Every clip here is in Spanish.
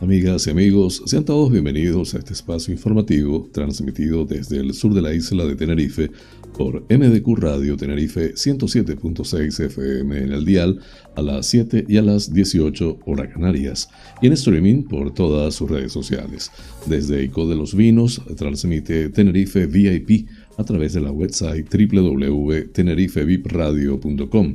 Amigas y amigos, sean todos bienvenidos a este espacio informativo transmitido desde el sur de la isla de Tenerife por MDQ Radio Tenerife 107.6 FM en el dial a las 7 y a las 18 horas canarias y en streaming por todas sus redes sociales. Desde ICO de los Vinos transmite Tenerife VIP a través de la website www.tenerifevipradio.com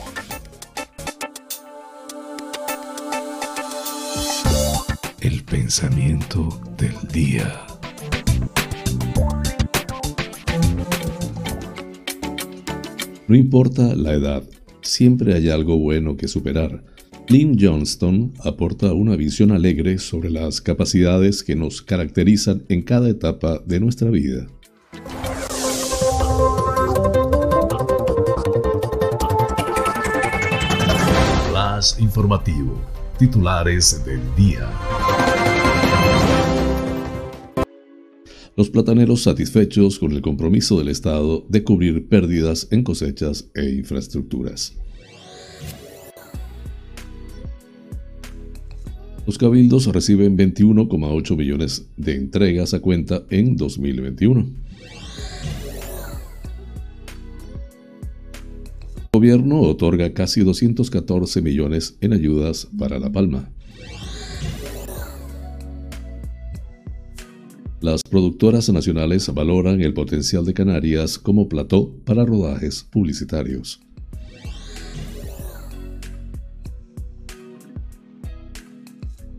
Pensamiento del día. No importa la edad, siempre hay algo bueno que superar. Lynn Johnston aporta una visión alegre sobre las capacidades que nos caracterizan en cada etapa de nuestra vida. Más informativo. Titulares del día. Los plataneros satisfechos con el compromiso del Estado de cubrir pérdidas en cosechas e infraestructuras. Los cabildos reciben 21,8 millones de entregas a cuenta en 2021. El gobierno otorga casi 214 millones en ayudas para La Palma. Las productoras nacionales valoran el potencial de Canarias como plató para rodajes publicitarios.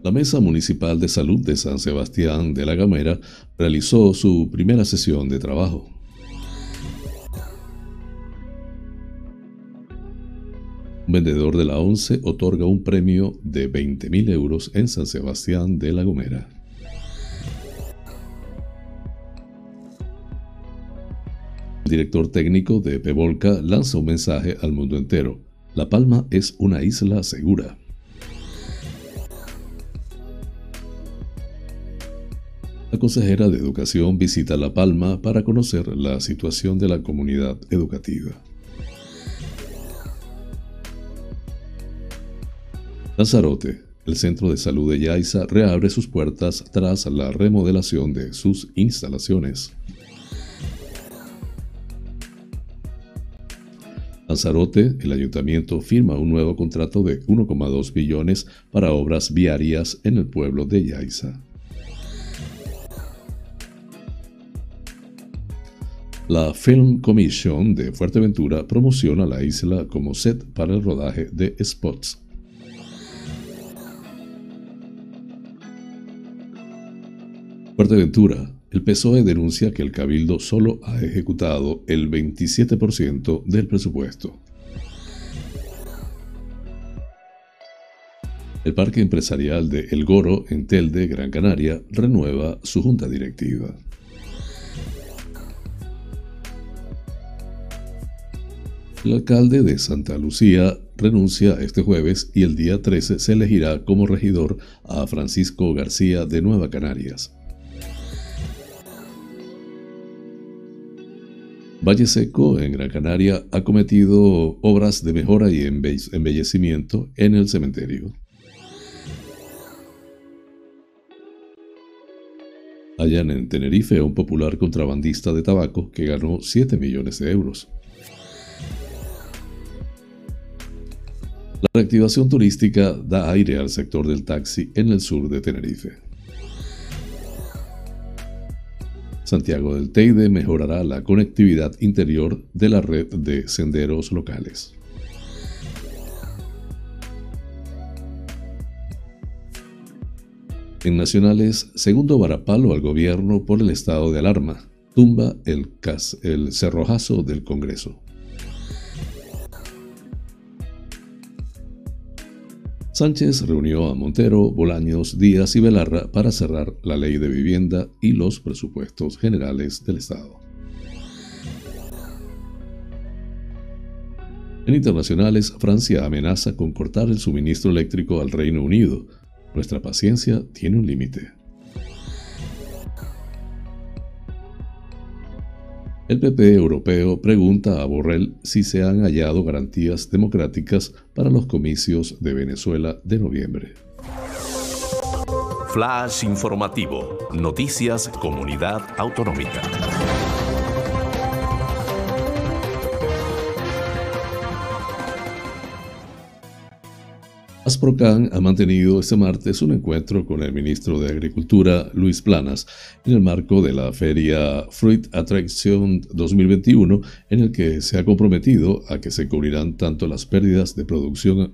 La Mesa Municipal de Salud de San Sebastián de la Gamera realizó su primera sesión de trabajo. Un vendedor de la ONCE otorga un premio de 20.000 euros en San Sebastián de la Gomera. Director técnico de Pevolca lanza un mensaje al mundo entero. La Palma es una isla segura. La consejera de Educación visita La Palma para conocer la situación de la comunidad educativa. Lanzarote, el centro de salud de Yaiza reabre sus puertas tras la remodelación de sus instalaciones. Lanzarote, el ayuntamiento firma un nuevo contrato de 1,2 billones para obras viarias en el pueblo de Yaiza. La Film Commission de Fuerteventura promociona la isla como set para el rodaje de spots. Fuerteventura, el PSOE denuncia que el Cabildo solo ha ejecutado el 27% del presupuesto. El Parque Empresarial de El Goro, en Telde, Gran Canaria, renueva su junta directiva. El alcalde de Santa Lucía renuncia este jueves y el día 13 se elegirá como regidor a Francisco García de Nueva Canarias. Valle Seco, en Gran Canaria, ha cometido obras de mejora y embellecimiento en el cementerio. Hallan en Tenerife un popular contrabandista de tabaco que ganó 7 millones de euros. La reactivación turística da aire al sector del taxi en el sur de Tenerife. Santiago del Teide mejorará la conectividad interior de la red de senderos locales. En nacionales, segundo varapalo al gobierno por el estado de alarma. Tumba el, el cerrojazo del Congreso. Sánchez reunió a Montero, Bolaños, Díaz y Belarra para cerrar la ley de vivienda y los presupuestos generales del Estado. En internacionales, Francia amenaza con cortar el suministro eléctrico al Reino Unido nuestra paciencia tiene un límite. El PP europeo pregunta a Borrell si se han hallado garantías democráticas para los comicios de Venezuela de noviembre. Flash informativo. Noticias Comunidad Autonómica. Asprocan ha mantenido este martes un encuentro con el ministro de Agricultura, Luis Planas, en el marco de la feria Fruit Attraction 2021, en el que se ha comprometido a que se cubrirán tanto las pérdidas de producción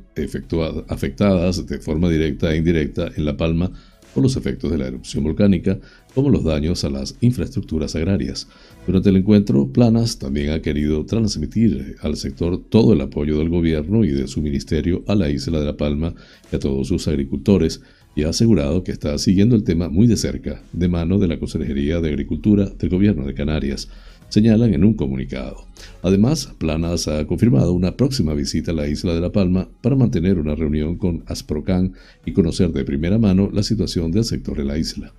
afectadas de forma directa e indirecta en La Palma por los efectos de la erupción volcánica, como los daños a las infraestructuras agrarias. Durante el encuentro, Planas también ha querido transmitir al sector todo el apoyo del gobierno y de su ministerio a la isla de La Palma y a todos sus agricultores, y ha asegurado que está siguiendo el tema muy de cerca, de mano de la Consejería de Agricultura del Gobierno de Canarias, señalan en un comunicado. Además, Planas ha confirmado una próxima visita a la isla de La Palma para mantener una reunión con Asprocan y conocer de primera mano la situación del sector de la isla.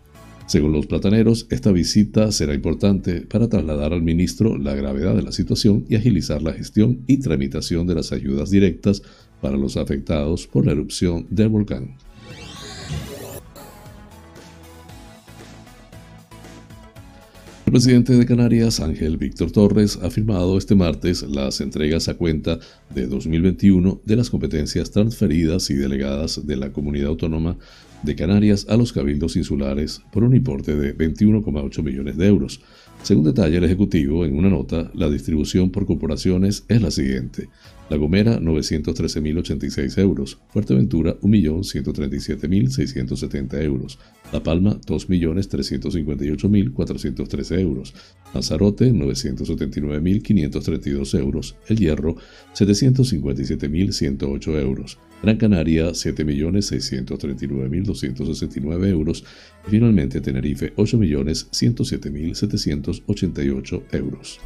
Según los plataneros, esta visita será importante para trasladar al ministro la gravedad de la situación y agilizar la gestión y tramitación de las ayudas directas para los afectados por la erupción del volcán. El presidente de Canarias, Ángel Víctor Torres, ha firmado este martes las entregas a cuenta de 2021 de las competencias transferidas y delegadas de la comunidad autónoma de Canarias a los cabildos insulares por un importe de 21,8 millones de euros. Según detalla el Ejecutivo en una nota, la distribución por corporaciones es la siguiente. La Gomera, 913.086 euros. Fuerteventura, 1.137.670 euros. La Palma, 2.358.413 euros. Lanzarote, 979.532 euros. El Hierro, 757.108 euros. Gran Canaria 7.639.269 euros y finalmente Tenerife 8.107.788 euros.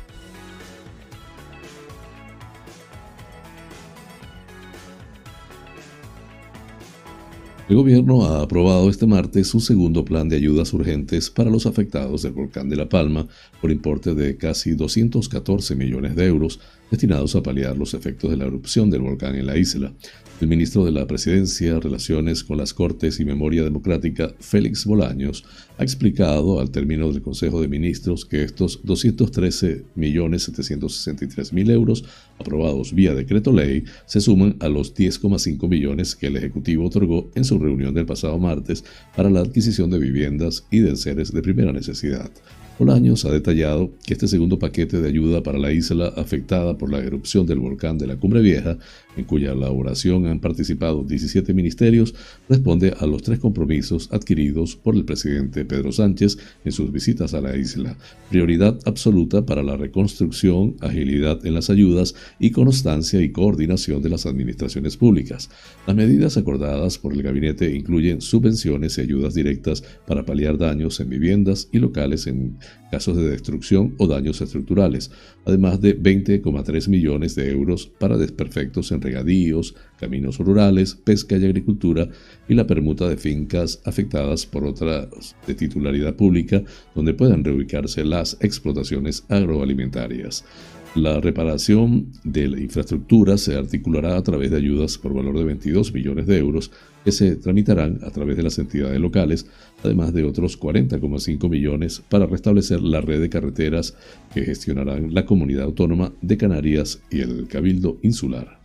El gobierno ha aprobado este martes su segundo plan de ayudas urgentes para los afectados del volcán de La Palma por importe de casi 214 millones de euros destinados a paliar los efectos de la erupción del volcán en la isla. El ministro de la Presidencia, Relaciones con las Cortes y Memoria Democrática, Félix Bolaños, ha explicado al término del Consejo de Ministros que estos 213.763.000 euros aprobados vía decreto ley se suman a los 10,5 millones que el Ejecutivo otorgó en su reunión del pasado martes para la adquisición de viviendas y de enseres de primera necesidad. Bolaños ha detallado que este segundo paquete de ayuda para la isla afectada por la erupción del volcán de la Cumbre Vieja, en cuya elaboración han participado 17 ministerios, responde a los tres compromisos adquiridos por el presidente Pedro Sánchez en sus visitas a la isla. Prioridad absoluta para la reconstrucción, agilidad en las ayudas y constancia y coordinación de las administraciones públicas. Las medidas acordadas por el gabinete incluyen subvenciones y ayudas directas para paliar daños en viviendas y locales en casos de destrucción o daños estructurales, además de 20,3 millones de euros para desperfectos en regadíos, caminos rurales, pesca y agricultura y la permuta de fincas afectadas por otras de titularidad pública donde puedan reubicarse las explotaciones agroalimentarias. La reparación de la infraestructura se articulará a través de ayudas por valor de 22 millones de euros que se tramitarán a través de las entidades locales, además de otros 40,5 millones para restablecer la red de carreteras que gestionarán la Comunidad Autónoma de Canarias y el Cabildo Insular.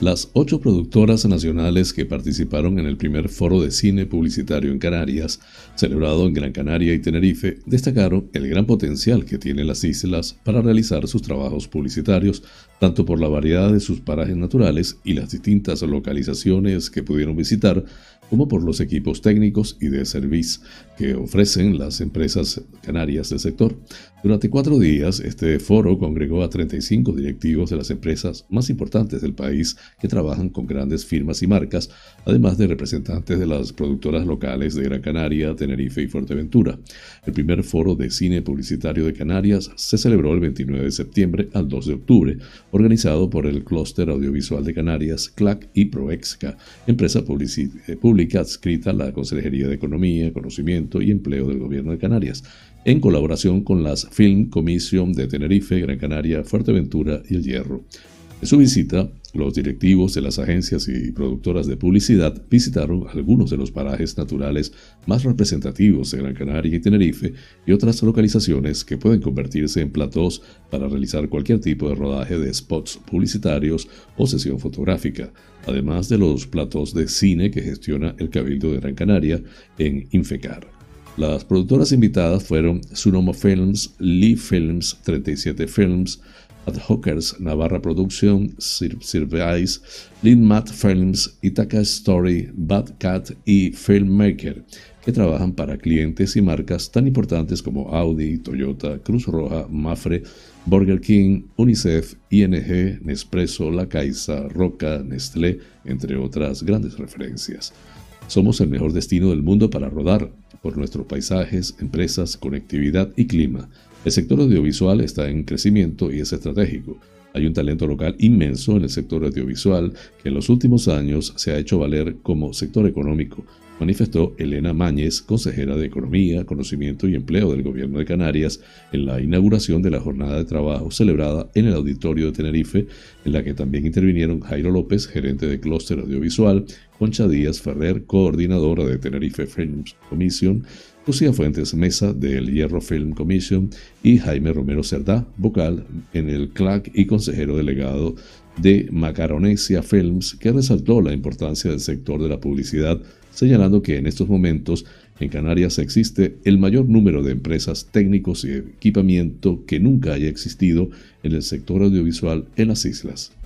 Las ocho productoras nacionales que participaron en el primer foro de cine publicitario en Canarias, celebrado en Gran Canaria y Tenerife, destacaron el gran potencial que tienen las islas para realizar sus trabajos publicitarios, tanto por la variedad de sus parajes naturales y las distintas localizaciones que pudieron visitar, como por los equipos técnicos y de servicio que ofrecen las empresas canarias del sector. Durante cuatro días, este foro congregó a 35 directivos de las empresas más importantes del país que trabajan con grandes firmas y marcas, además de representantes de las productoras locales de Gran Canaria, Tenerife y Fuerteventura. El primer foro de cine publicitario de Canarias se celebró el 29 de septiembre al 2 de octubre, organizado por el Clúster Audiovisual de Canarias, CLAC y Proexca, empresa eh, pública adscrita a la Consejería de Economía, Conocimiento y Empleo del Gobierno de Canarias, en colaboración con las Film Commission de Tenerife, Gran Canaria, Fuerteventura y El Hierro. En su visita, los directivos de las agencias y productoras de publicidad visitaron algunos de los parajes naturales más representativos de Gran Canaria y Tenerife y otras localizaciones que pueden convertirse en platós para realizar cualquier tipo de rodaje de spots publicitarios o sesión fotográfica, además de los platós de cine que gestiona el Cabildo de Gran Canaria en Infecar. Las productoras invitadas fueron Sunomo Films, Lee Films, 37 Films, Ad Hookers, Navarra Production, Service, Linmat Films, Ithaca Story, Bad Cat y Filmmaker, que trabajan para clientes y marcas tan importantes como Audi, Toyota, Cruz Roja, Mafre, Burger King, UNICEF, ING, Nespresso, La Caixa, Roca, Nestlé, entre otras grandes referencias. Somos el mejor destino del mundo para rodar, por nuestros paisajes, empresas, conectividad y clima. El sector audiovisual está en crecimiento y es estratégico. Hay un talento local inmenso en el sector audiovisual que en los últimos años se ha hecho valer como sector económico, manifestó Elena Máñez, consejera de Economía, Conocimiento y Empleo del Gobierno de Canarias, en la inauguración de la jornada de trabajo celebrada en el Auditorio de Tenerife, en la que también intervinieron Jairo López, gerente de Clúster Audiovisual, Concha Díaz Ferrer, coordinadora de Tenerife Films Commission, Lucía Fuentes Mesa del Hierro Film Commission y Jaime Romero Cerdá, vocal en el CLAC y consejero delegado de Macaronesia Films, que resaltó la importancia del sector de la publicidad, señalando que en estos momentos en Canarias existe el mayor número de empresas técnicos y equipamiento que nunca haya existido en el sector audiovisual en las islas.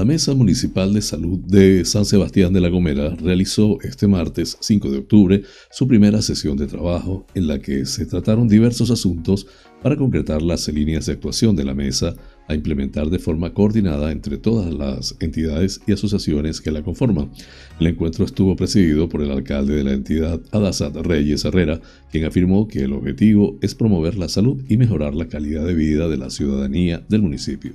La Mesa Municipal de Salud de San Sebastián de la Gomera realizó este martes 5 de octubre su primera sesión de trabajo en la que se trataron diversos asuntos para concretar las líneas de actuación de la mesa a implementar de forma coordinada entre todas las entidades y asociaciones que la conforman. El encuentro estuvo presidido por el alcalde de la entidad, Adasat Reyes Herrera, quien afirmó que el objetivo es promover la salud y mejorar la calidad de vida de la ciudadanía del municipio.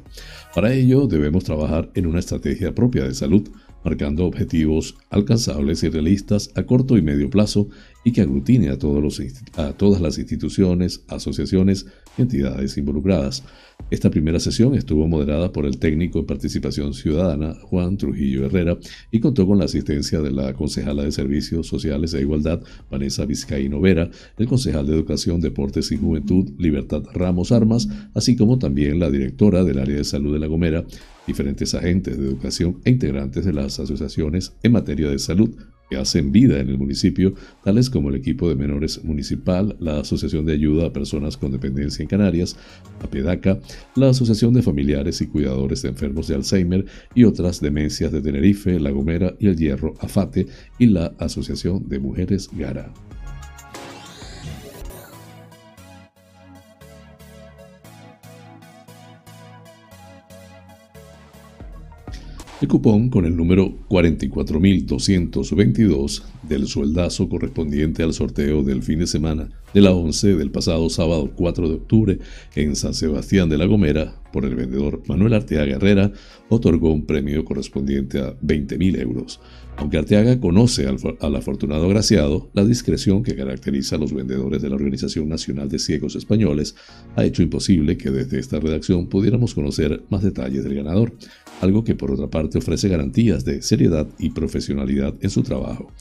Para ello debemos trabajar en una estrategia propia de salud marcando objetivos alcanzables y realistas a corto y medio plazo y que aglutine a, todos los, a todas las instituciones, asociaciones y entidades involucradas. Esta primera sesión estuvo moderada por el técnico en participación ciudadana Juan Trujillo Herrera y contó con la asistencia de la concejala de Servicios Sociales e Igualdad Vanessa Vizcaíno Vera, el concejal de Educación, Deportes y Juventud Libertad Ramos Armas, así como también la directora del área de salud de La Gomera, diferentes agentes de educación e integrantes de las asociaciones en materia de salud que hacen vida en el municipio, tales como el equipo de menores municipal, la Asociación de Ayuda a Personas con Dependencia en Canarias, APEDACA, la Asociación de Familiares y Cuidadores de Enfermos de Alzheimer y otras demencias de Tenerife, La Gomera y El Hierro, AFATE, y la Asociación de Mujeres Gara. El cupón con el número 44.222 del sueldazo correspondiente al sorteo del fin de semana de la 11 del pasado sábado 4 de octubre en San Sebastián de la Gomera por el vendedor Manuel Arteaga Herrera otorgó un premio correspondiente a 20.000 euros. Aunque Arteaga conoce al, al, afortunado agraciado, la discreción que caracteriza a los vendedores de la Organización Nacional de Ciegos Españoles ha hecho imposible que desde esta redacción pudiéramos conocer más detalles del ganador, algo que por otra parte ofrece garantías de seriedad y profesionalidad en su trabajo.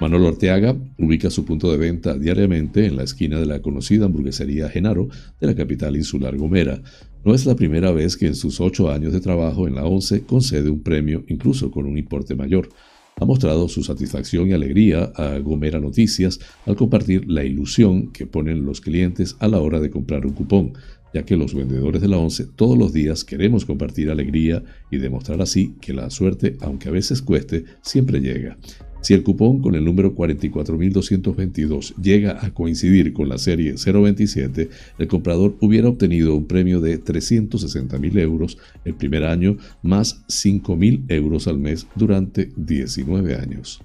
Manolo Arteaga ubica su punto de venta diariamente en la esquina de la conocida hamburguesería Genaro de la capital insular Gomera. No es la primera vez que en sus ocho años de trabajo en la ONCE concede un premio, incluso con un importe mayor. Ha mostrado su satisfacción y alegría a Gomera Noticias al compartir la ilusión que ponen los clientes a la hora de comprar un cupón, ya que los vendedores de la ONCE todos los días queremos compartir alegría y demostrar así que la suerte, aunque a veces cueste, siempre llega. Si el cupón con el número 44222 llega a coincidir con la serie 027, el comprador hubiera obtenido un premio de 360.000 euros el primer año más 5.000 euros al mes durante 19 años.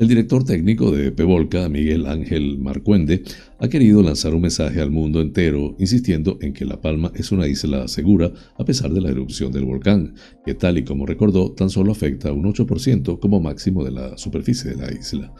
El director técnico de Pevolca, Miguel Ángel Marcuende, ha querido lanzar un mensaje al mundo entero insistiendo en que La Palma es una isla segura a pesar de la erupción del volcán, que tal y como recordó tan solo afecta un 8% como máximo de la superficie de la isla.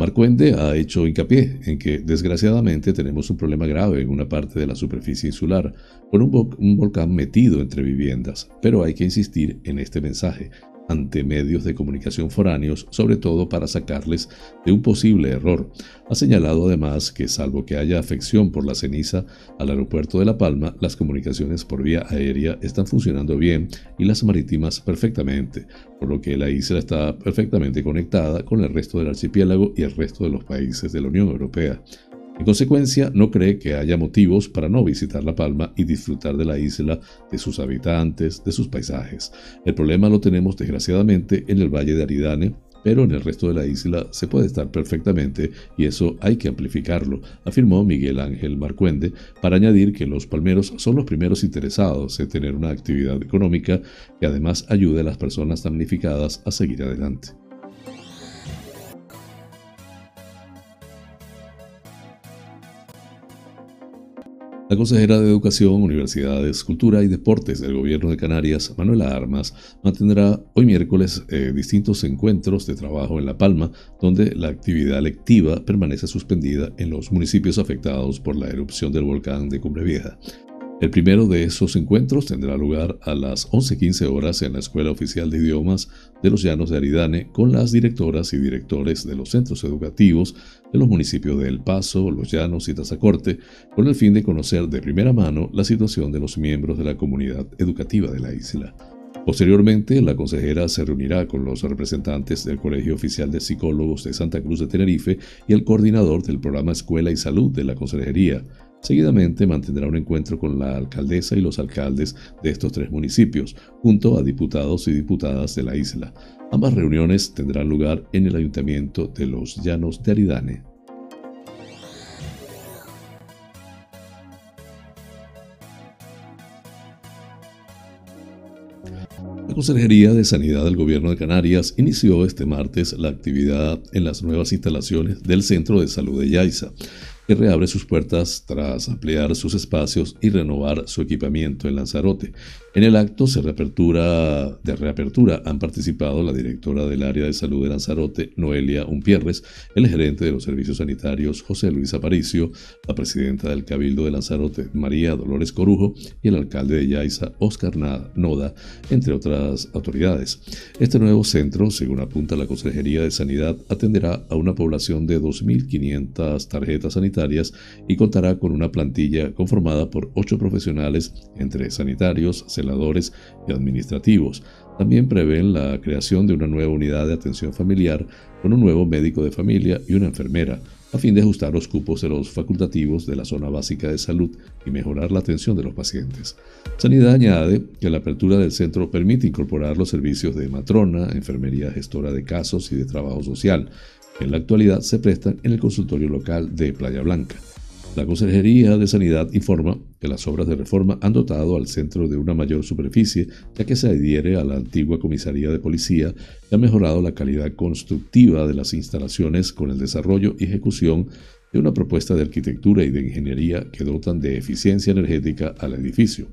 Marcuende ha hecho hincapié en que desgraciadamente tenemos un problema grave en una parte de la superficie insular, con un, un volcán metido entre viviendas, pero hay que insistir en este mensaje, ante medios de comunicación foráneos, sobre todo para sacarles de un posible error. Ha señalado además que salvo que haya afección por la ceniza al aeropuerto de La Palma, las comunicaciones por vía aérea están funcionando bien y las marítimas perfectamente, por lo que la isla está perfectamente conectada con el resto del archipiélago y el resto de los países de la Unión Europea. En consecuencia, no cree que haya motivos para no visitar La Palma y disfrutar de la isla, de sus habitantes, de sus paisajes. El problema lo tenemos desgraciadamente en el Valle de Aridane, pero en el resto de la isla se puede estar perfectamente y eso hay que amplificarlo, afirmó Miguel Ángel Marcuende, para añadir que los palmeros son los primeros interesados en tener una actividad económica que además ayude a las personas damnificadas a seguir adelante. La consejera de Educación, Universidades, Cultura y Deportes del Gobierno de Canarias, Manuela Armas, mantendrá hoy miércoles eh, distintos encuentros de trabajo en La Palma, donde la actividad lectiva permanece suspendida en los municipios afectados por la erupción del volcán de Cumbre Vieja. El primero de esos encuentros tendrá lugar a las 11.15 horas en la Escuela Oficial de Idiomas de los Llanos de Aridane con las directoras y directores de los centros educativos de los municipios de El Paso, Los Llanos y Tazacorte, con el fin de conocer de primera mano la situación de los miembros de la comunidad educativa de la isla. Posteriormente, la consejera se reunirá con los representantes del Colegio Oficial de Psicólogos de Santa Cruz de Tenerife y el coordinador del programa Escuela y Salud de la Consejería, Seguidamente mantendrá un encuentro con la alcaldesa y los alcaldes de estos tres municipios, junto a diputados y diputadas de la isla. Ambas reuniones tendrán lugar en el Ayuntamiento de los Llanos de Aridane. La Consejería de Sanidad del Gobierno de Canarias inició este martes la actividad en las nuevas instalaciones del Centro de Salud de Yaiza que reabre sus puertas tras ampliar sus espacios y renovar su equipamiento en Lanzarote. En el acto de reapertura han participado la directora del área de salud de Lanzarote, Noelia Umpierres, el gerente de los servicios sanitarios, José Luis Aparicio, la presidenta del Cabildo de Lanzarote, María Dolores Corujo, y el alcalde de Yaiza, Oscar Noda, entre otras autoridades. Este nuevo centro, según apunta la Consejería de Sanidad, atenderá a una población de 2.500 tarjetas sanitarias y contará con una plantilla conformada por ocho profesionales entre sanitarios, celadores y administrativos. También prevén la creación de una nueva unidad de atención familiar con un nuevo médico de familia y una enfermera, a fin de ajustar los cupos de los facultativos de la zona básica de salud y mejorar la atención de los pacientes. Sanidad añade que la apertura del centro permite incorporar los servicios de matrona, enfermería gestora de casos y de trabajo social, en la actualidad se prestan en el consultorio local de Playa Blanca. La Consejería de Sanidad informa que las obras de reforma han dotado al centro de una mayor superficie, ya que se adhiere a la antigua comisaría de policía y ha mejorado la calidad constructiva de las instalaciones con el desarrollo y ejecución de una propuesta de arquitectura y de ingeniería que dotan de eficiencia energética al edificio.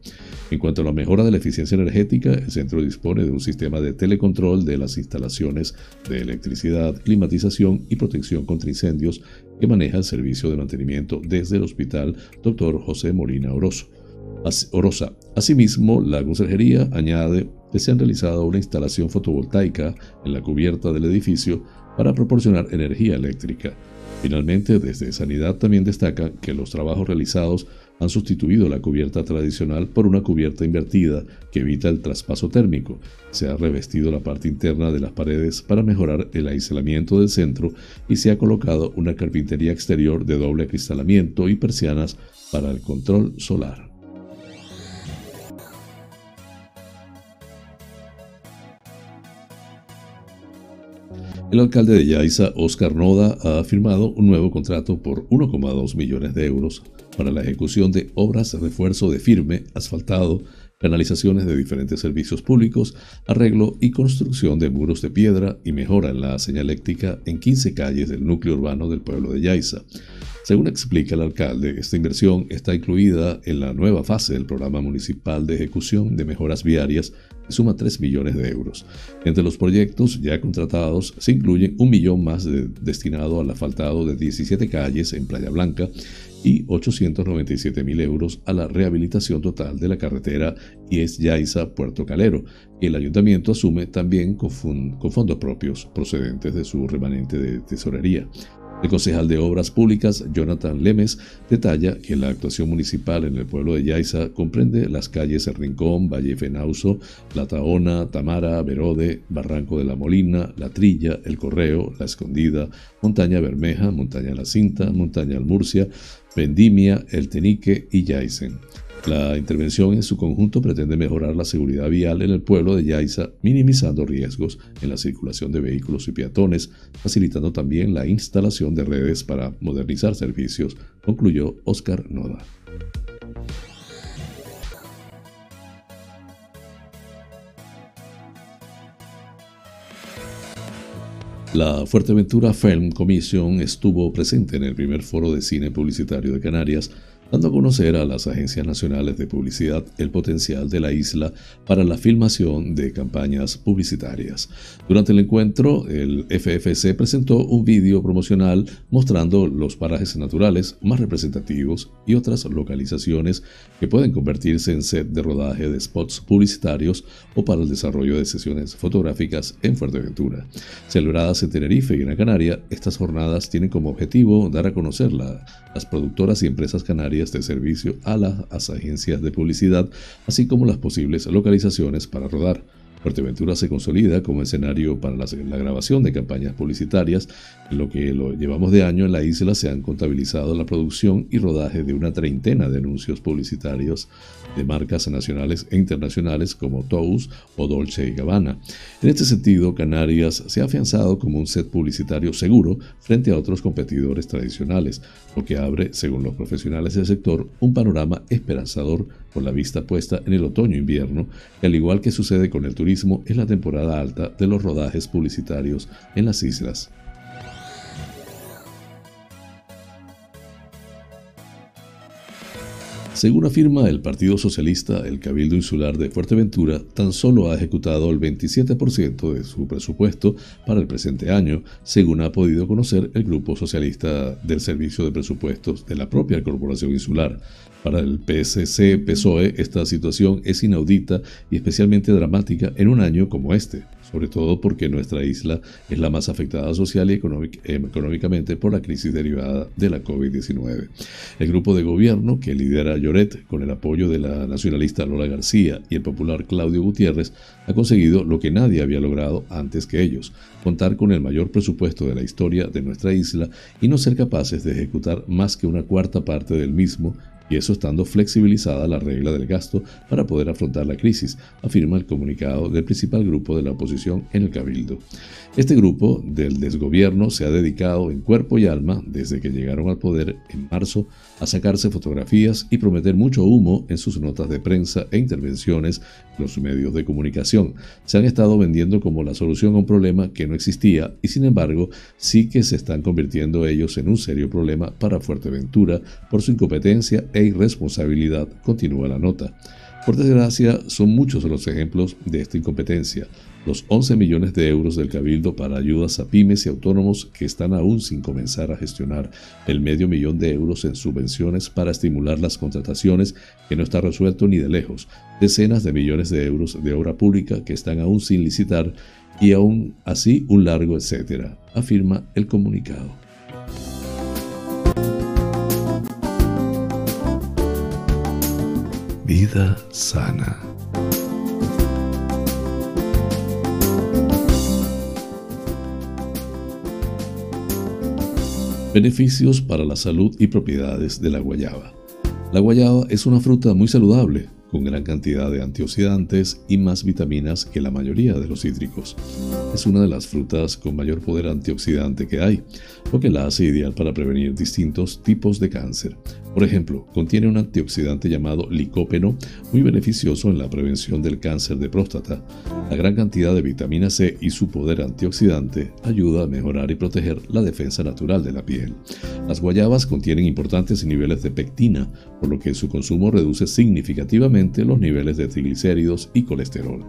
En cuanto a la mejora de la eficiencia energética, el centro dispone de un sistema de telecontrol de las instalaciones de electricidad, climatización y protección contra incendios que maneja el servicio de mantenimiento desde el Hospital Dr. José Molina Orosa. Asimismo, la Consejería añade que se han realizado una instalación fotovoltaica en la cubierta del edificio para proporcionar energía eléctrica. Finalmente, desde Sanidad también destaca que los trabajos realizados han sustituido la cubierta tradicional por una cubierta invertida que evita el traspaso térmico. Se ha revestido la parte interna de las paredes para mejorar el aislamiento del centro y se ha colocado una carpintería exterior de doble acristalamiento y persianas para el control solar. El alcalde de Yaiza, Oscar Noda, ha firmado un nuevo contrato por 1,2 millones de euros para la ejecución de obras de refuerzo de firme, asfaltado, canalizaciones de diferentes servicios públicos, arreglo y construcción de muros de piedra y mejora en la señaléctica en 15 calles del núcleo urbano del pueblo de Yaiza. Según explica el alcalde, esta inversión está incluida en la nueva fase del programa municipal de ejecución de mejoras viarias y suma 3 millones de euros. Entre los proyectos ya contratados se incluyen un millón más destinado al asfaltado de 17 calles en Playa Blanca y 897 mil euros a la rehabilitación total de la carretera Ies Yaiza Puerto Calero, que el ayuntamiento asume también con fondos propios procedentes de su remanente de tesorería. El concejal de Obras Públicas, Jonathan Lemes, detalla que la actuación municipal en el pueblo de Yaiza comprende las calles El Rincón, Valle Fenauso, La Taona, Tamara, Verode, Barranco de la Molina, La Trilla, El Correo, La Escondida, Montaña Bermeja, Montaña La Cinta, Montaña Almurcia, Vendimia, El Tenique y Yaisen. La intervención en su conjunto pretende mejorar la seguridad vial en el pueblo de Yaiza, minimizando riesgos en la circulación de vehículos y peatones, facilitando también la instalación de redes para modernizar servicios, concluyó Oscar Noda. La Fuerteventura Film Commission estuvo presente en el primer foro de cine publicitario de Canarias dando a conocer a las agencias nacionales de publicidad el potencial de la isla para la filmación de campañas publicitarias. Durante el encuentro, el FFC presentó un vídeo promocional mostrando los parajes naturales más representativos y otras localizaciones que pueden convertirse en set de rodaje de spots publicitarios o para el desarrollo de sesiones fotográficas en Fuerteventura. Celebradas en Tenerife y la Canaria, estas jornadas tienen como objetivo dar a conocer las productoras y empresas canarias de servicio a las agencias de publicidad, así como las posibles localizaciones para rodar. Fuerteventura se consolida como escenario para la, grabación de campañas publicitarias. En lo que lo llevamos de año en la isla se han contabilizado la producción y rodaje de una treintena de anuncios publicitarios de marcas nacionales e internacionales como Tous o Dolce Gabbana. En este sentido, Canarias se ha afianzado como un set publicitario seguro frente a otros competidores tradicionales, lo que abre, según los profesionales del sector, un panorama esperanzador con la vista puesta en el otoño-invierno, al igual que sucede con el turismo, es la temporada alta de los rodajes publicitarios en las islas. Según afirma el Partido Socialista, el Cabildo Insular de Fuerteventura tan solo ha ejecutado el 27% de su presupuesto para el presente año, según ha podido conocer el Grupo Socialista del Servicio de Presupuestos de la propia Corporación Insular. Para el PSC-PSOE, esta situación es inaudita y especialmente dramática en un año como este sobre todo porque nuestra isla es la más afectada social y económicamente por la crisis derivada de la COVID-19. El grupo de gobierno que lidera Lloret, con el apoyo de la nacionalista Lola García y el popular Claudio Gutiérrez, ha conseguido lo que nadie había logrado antes que ellos, contar con el mayor presupuesto de la historia de nuestra isla y no ser capaces de ejecutar más que una cuarta parte del mismo y eso estando flexibilizada la regla del gasto para poder afrontar la crisis, afirma el comunicado del principal grupo de la oposición en el Cabildo. Este grupo del desgobierno se ha dedicado en cuerpo y alma, desde que llegaron al poder en marzo, a sacarse fotografías y prometer mucho humo en sus notas de prensa e intervenciones en los medios de comunicación. Se han estado vendiendo como la solución a un problema que no existía y sin embargo sí que se están convirtiendo ellos en un serio problema para Fuerteventura por su incompetencia e irresponsabilidad, continúa la nota. Por desgracia, son muchos los ejemplos de esta incompetencia. Los 11 millones de euros del Cabildo para ayudas a pymes y autónomos que están aún sin comenzar a gestionar, el medio millón de euros en subvenciones para estimular las contrataciones que no está resuelto ni de lejos, decenas de millones de euros de obra pública que están aún sin licitar y aún así un largo etcétera, afirma el comunicado. Vida sana. Beneficios para la salud y propiedades de la guayaba. La guayaba es una fruta muy saludable, con gran cantidad de antioxidantes y más vitaminas que la mayoría de los cítricos. Es una de las frutas con mayor poder antioxidante que hay, lo que la hace ideal para prevenir distintos tipos de cáncer. Por ejemplo, contiene un antioxidante llamado licópeno, muy beneficioso en la prevención del cáncer de próstata. La gran cantidad de vitamina C y su poder antioxidante ayuda a mejorar y proteger la defensa natural de la piel. Las guayabas contienen importantes niveles de pectina, por lo que su consumo reduce significativamente los niveles de triglicéridos y colesterol.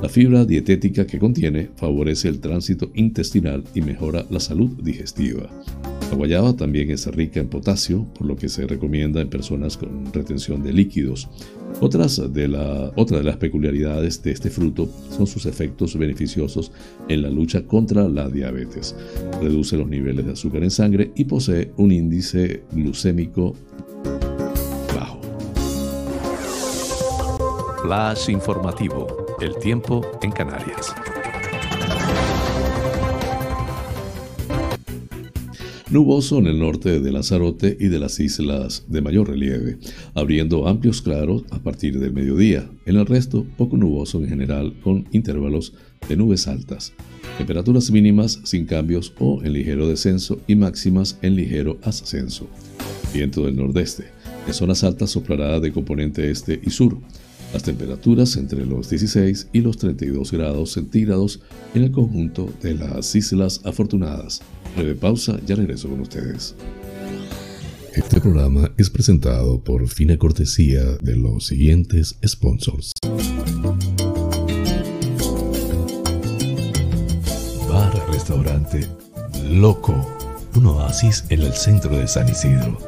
La fibra dietética que contiene favorece el tránsito intestinal y mejora la salud digestiva. La guayaba también es rica en potasio, por lo que se recomienda en personas con retención de líquidos. Otras otra de las peculiaridades de este fruto son sus efectos beneficiosos en la lucha contra la diabetes. Reduce los niveles de azúcar en sangre y posee un índice glucémico Flash informativo. El tiempo en Canarias. Nuboso en el norte de Lanzarote y de las islas de mayor relieve, abriendo amplios claros a partir del mediodía. En el resto, poco nuboso en general, con intervalos de nubes altas. Temperaturas mínimas sin cambios o en ligero descenso y máximas en ligero ascenso. Viento del nordeste. En zonas altas soplará de componente este y sur. Las temperaturas entre los 16 y los 32 grados centígrados en el conjunto de las Islas Afortunadas. Breve pausa, ya regreso con ustedes. Este programa es presentado por fina cortesía de los siguientes sponsors. Bar Restaurante Loco, un oasis en el centro de San Isidro.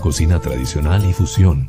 Cocina tradicional y fusión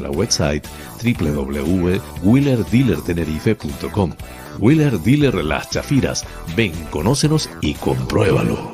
website www.wheelerdealertenerife.com. Wheeler Dealer Las Chafiras. Ven, conócenos y compruébalo.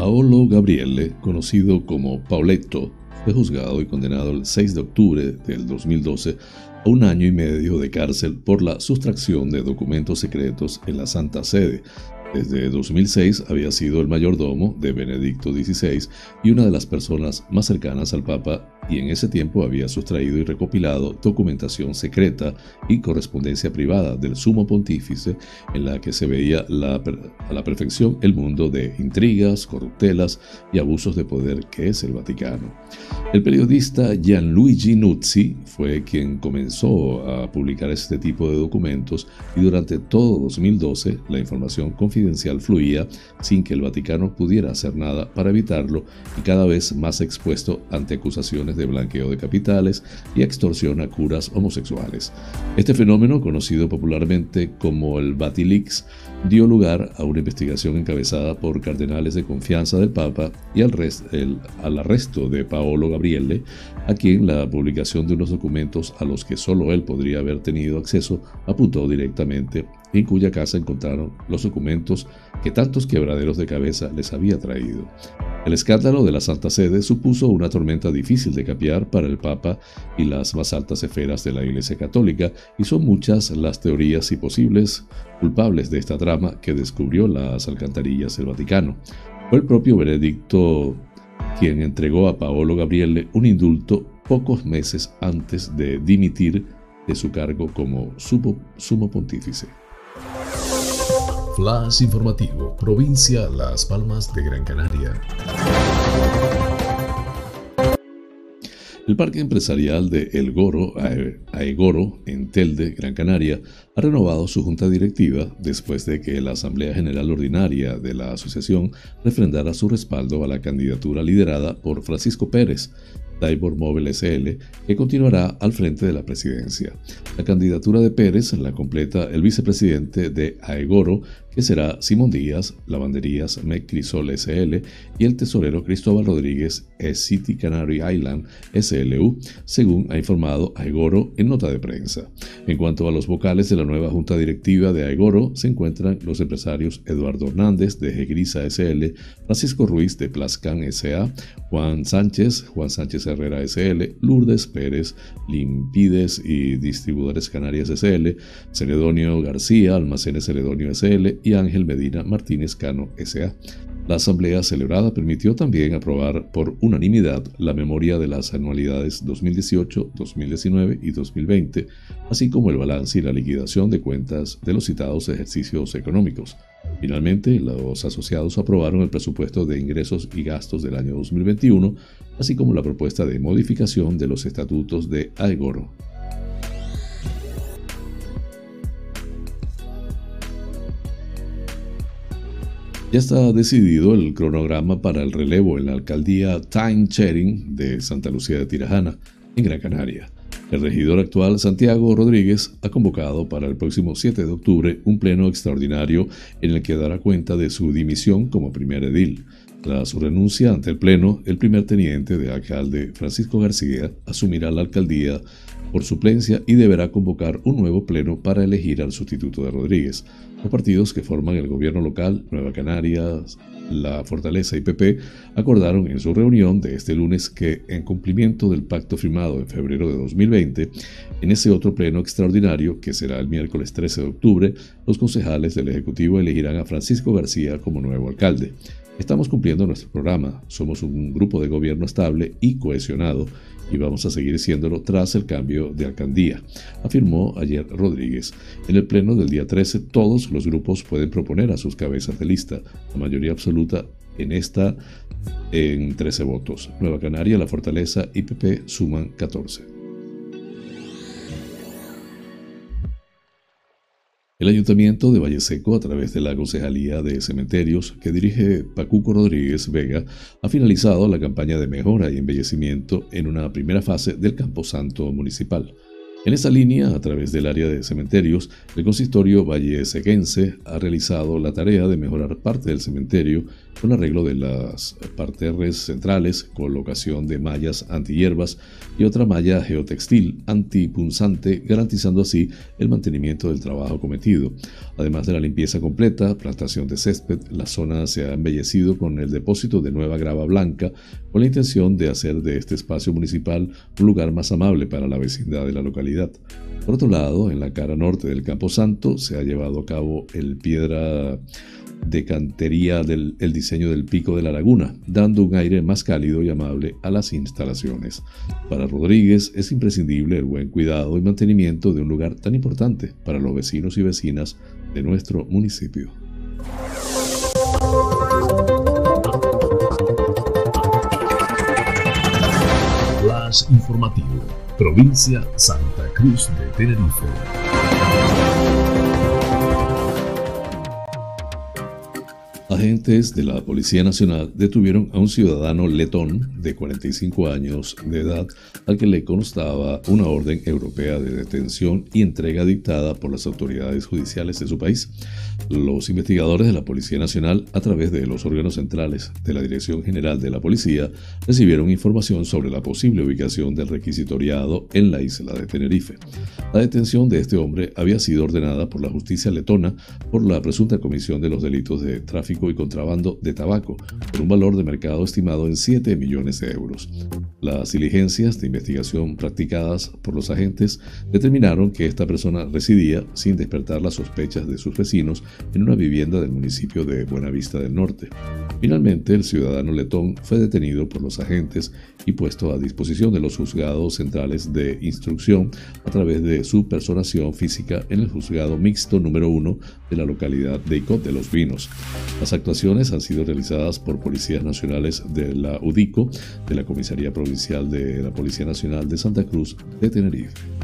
Paolo Gabriele, conocido como Pauletto, fue juzgado y condenado el 6 de octubre del 2012 a un año y medio de cárcel por la sustracción de documentos secretos en la Santa Sede, desde 2006 había sido el mayordomo de Benedicto XVI y una de las personas más cercanas al Papa y en ese tiempo había sustraído y recopilado documentación secreta y correspondencia privada del sumo pontífice en la que se veía a la perfección el mundo de intrigas, corruptelas y abusos de poder que es el Vaticano. El periodista Gianluigi Nuzzi fue quien comenzó a publicar este tipo de documentos y durante todo 2012 la información confidencial fluía sin que el Vaticano pudiera hacer nada para evitarlo y cada vez más expuesto ante acusaciones de blanqueo de capitales y extorsión a curas homosexuales. Este fenómeno, conocido popularmente como el Batilix, dio lugar a una investigación encabezada por cardenales de confianza del Papa y al, al arresto de Paolo Gabriele, a quien la publicación de unos documentos a los que solo él podría haber tenido acceso apuntó directamente en cuya casa encontraron los documentos que tantos quebraderos de cabeza les había traído. El escándalo de la Santa Sede supuso una tormenta difícil de capear para el Papa y las más altas esferas de la Iglesia Católica, y son muchas las teorías y posibles culpables de esta trama que descubrió las alcantarillas del Vaticano. Fue el propio Benedicto quien entregó a Paolo Gabriele un indulto pocos meses antes de dimitir de su cargo como sumo pontífice. Flash informativo, provincia Las Palmas de Gran Canaria. El parque empresarial de El Goro, Aegoro, en Telde, Gran Canaria, ha renovado su junta directiva después de que la Asamblea General Ordinaria de la asociación refrendara su respaldo a la candidatura liderada por Francisco Pérez, Tybor Móvil SL, que continuará al frente de la presidencia. La candidatura de Pérez la completa el vicepresidente de Aegoro, que será Simón Díaz, Lavanderías Crisol SL y el tesorero Cristóbal Rodríguez e City Canary Island SLU, según ha informado Aegoro en nota de prensa. En cuanto a los vocales de la nueva junta directiva de Aegoro, se encuentran los empresarios Eduardo Hernández de Gegrisa SL, Francisco Ruiz de Plascan SA, Juan Sánchez, Juan Sánchez Herrera SL, Lourdes Pérez, Limpides y Distribuidores Canarias SL, Celedonio García, Almacenes Celedonio SL y Ángel Medina Martínez Cano S.A. La asamblea celebrada permitió también aprobar por unanimidad la memoria de las anualidades 2018, 2019 y 2020, así como el balance y la liquidación de cuentas de los citados ejercicios económicos. Finalmente, los asociados aprobaron el presupuesto de ingresos y gastos del año 2021, así como la propuesta de modificación de los estatutos de Aegoro. Ya está decidido el cronograma para el relevo en la alcaldía Time Sharing de Santa Lucía de Tirajana, en Gran Canaria. El regidor actual, Santiago Rodríguez, ha convocado para el próximo 7 de octubre un pleno extraordinario en el que dará cuenta de su dimisión como primer edil. Tras su renuncia ante el pleno, el primer teniente de alcalde, Francisco García, asumirá la alcaldía por suplencia y deberá convocar un nuevo pleno para elegir al sustituto de Rodríguez. Los partidos que forman el gobierno local, Nueva Canarias, La Fortaleza y PP, acordaron en su reunión de este lunes que, en cumplimiento del pacto firmado en febrero de 2020, en ese otro pleno extraordinario, que será el miércoles 13 de octubre, los concejales del Ejecutivo elegirán a Francisco García como nuevo alcalde. Estamos cumpliendo nuestro programa, somos un grupo de gobierno estable y cohesionado y vamos a seguir siéndolo tras el cambio de alcaldía, afirmó ayer Rodríguez. En el pleno del día 13 todos los grupos pueden proponer a sus cabezas de lista, la mayoría absoluta en esta en 13 votos. Nueva Canaria, La Fortaleza y PP suman 14. El Ayuntamiento de Valle Seco, a través de la Concejalía de Cementerios que dirige Pacuco Rodríguez Vega, ha finalizado la campaña de mejora y embellecimiento en una primera fase del Camposanto Municipal. En esa línea, a través del área de cementerios, el consistorio Valle Seguense ha realizado la tarea de mejorar parte del cementerio con arreglo de las parterres centrales, colocación de mallas antihierbas y otra malla geotextil antipunzante, garantizando así el mantenimiento del trabajo cometido. Además de la limpieza completa, plantación de césped, la zona se ha embellecido con el depósito de nueva grava blanca, con la intención de hacer de este espacio municipal un lugar más amable para la vecindad de la localidad. Por otro lado, en la cara norte del Campo Santo se ha llevado a cabo el piedra de cantería del el diseño del pico de la laguna, dando un aire más cálido y amable a las instalaciones. Para Rodríguez es imprescindible el buen cuidado y mantenimiento de un lugar tan importante para los vecinos y vecinas de nuestro municipio. Flash informativo, provincia Santa Cruz de Tenerife. Agentes de la Policía Nacional detuvieron a un ciudadano letón de 45 años de edad al que le constaba una orden europea de detención y entrega dictada por las autoridades judiciales de su país. Los investigadores de la Policía Nacional, a través de los órganos centrales de la Dirección General de la Policía, recibieron información sobre la posible ubicación del requisitoriado en la isla de Tenerife. La detención de este hombre había sido ordenada por la justicia letona por la presunta comisión de los delitos de tráfico y contrabando de tabaco, por un valor de mercado estimado en 7 millones de euros. Las diligencias de investigación practicadas por los agentes determinaron que esta persona residía, sin despertar las sospechas de sus vecinos, en una vivienda del municipio de Buenavista del Norte. Finalmente, el ciudadano letón fue detenido por los agentes y puesto a disposición de los juzgados centrales de instrucción a través de su personación física en el juzgado mixto número 1 de la localidad de Icot de los Vinos. Las actuaciones han sido realizadas por policías nacionales de la UDICO, de la Comisaría Provincial de la Policía Nacional de Santa Cruz de Tenerife.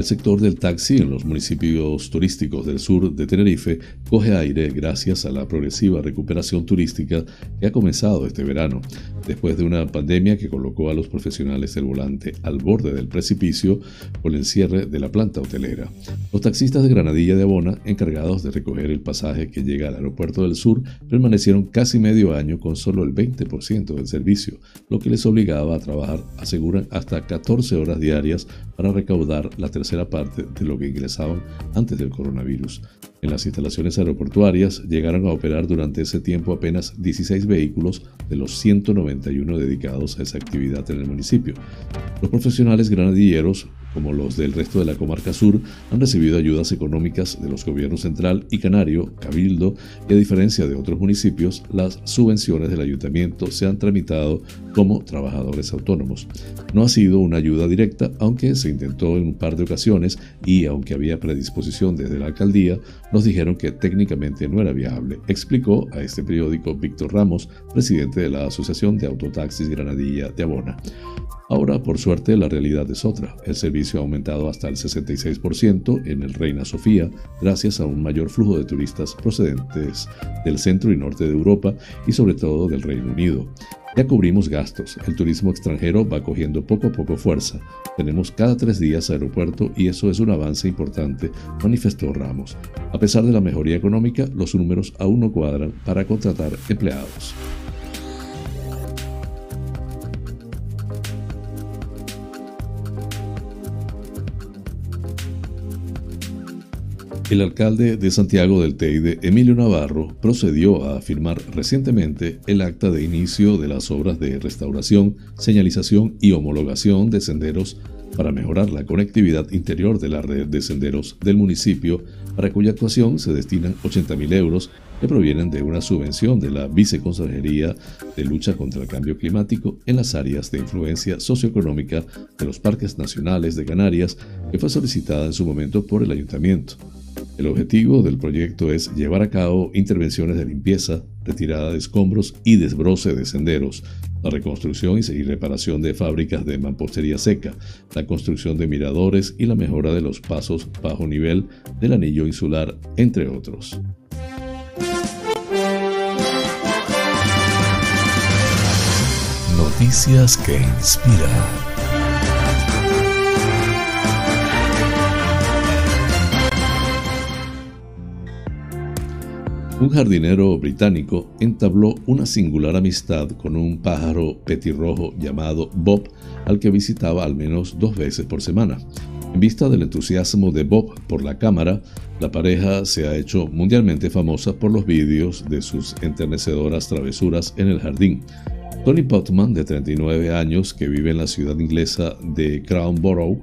El sector del taxi en los municipios turísticos del sur de Tenerife coge aire gracias a la progresiva recuperación turística que ha comenzado este verano, después de una pandemia que colocó a los profesionales del volante al borde del precipicio con el cierre de la planta hotelera. Los taxistas de Granadilla de Abona, encargados de recoger el pasaje que llega al aeropuerto del sur, permanecieron casi medio año con solo el 20% del servicio, lo que les obligaba a trabajar, aseguran, hasta 14 horas diarias para recaudar la tercera parte de lo que ingresaban antes del coronavirus. En las instalaciones aeroportuarias llegaron a operar durante ese tiempo apenas 16 vehículos de los 191 dedicados a esa actividad en el municipio. Los profesionales granadilleros como los del resto de la comarca sur, han recibido ayudas económicas de los gobiernos central y canario, cabildo, y a diferencia de otros municipios, las subvenciones del ayuntamiento se han tramitado como trabajadores autónomos. No ha sido una ayuda directa, aunque se intentó en un par de ocasiones y aunque había predisposición desde la alcaldía, nos dijeron que técnicamente no era viable, explicó a este periódico Víctor Ramos, presidente de la Asociación de Autotaxis Granadilla de Abona. Ahora, por suerte, la realidad es otra. El servicio ha aumentado hasta el 66% en el Reina Sofía, gracias a un mayor flujo de turistas procedentes del centro y norte de Europa y sobre todo del Reino Unido. Ya cubrimos gastos, el turismo extranjero va cogiendo poco a poco fuerza. Tenemos cada tres días aeropuerto y eso es un avance importante, manifestó Ramos. A pesar de la mejoría económica, los números aún no cuadran para contratar empleados. El alcalde de Santiago del Teide, Emilio Navarro, procedió a firmar recientemente el acta de inicio de las obras de restauración, señalización y homologación de senderos para mejorar la conectividad interior de la red de senderos del municipio, para cuya actuación se destinan 80.000 euros que provienen de una subvención de la Viceconsejería de Lucha contra el Cambio Climático en las áreas de influencia socioeconómica de los parques nacionales de Canarias, que fue solicitada en su momento por el ayuntamiento. El objetivo del proyecto es llevar a cabo intervenciones de limpieza, retirada de escombros y desbroce de senderos, la reconstrucción y reparación de fábricas de mampostería seca, la construcción de miradores y la mejora de los pasos bajo nivel del anillo insular, entre otros. Noticias que inspiran. Un jardinero británico entabló una singular amistad con un pájaro petirrojo llamado Bob, al que visitaba al menos dos veces por semana. En vista del entusiasmo de Bob por la cámara, la pareja se ha hecho mundialmente famosa por los vídeos de sus enternecedoras travesuras en el jardín. Tony Potman, de 39 años, que vive en la ciudad inglesa de Crownborough,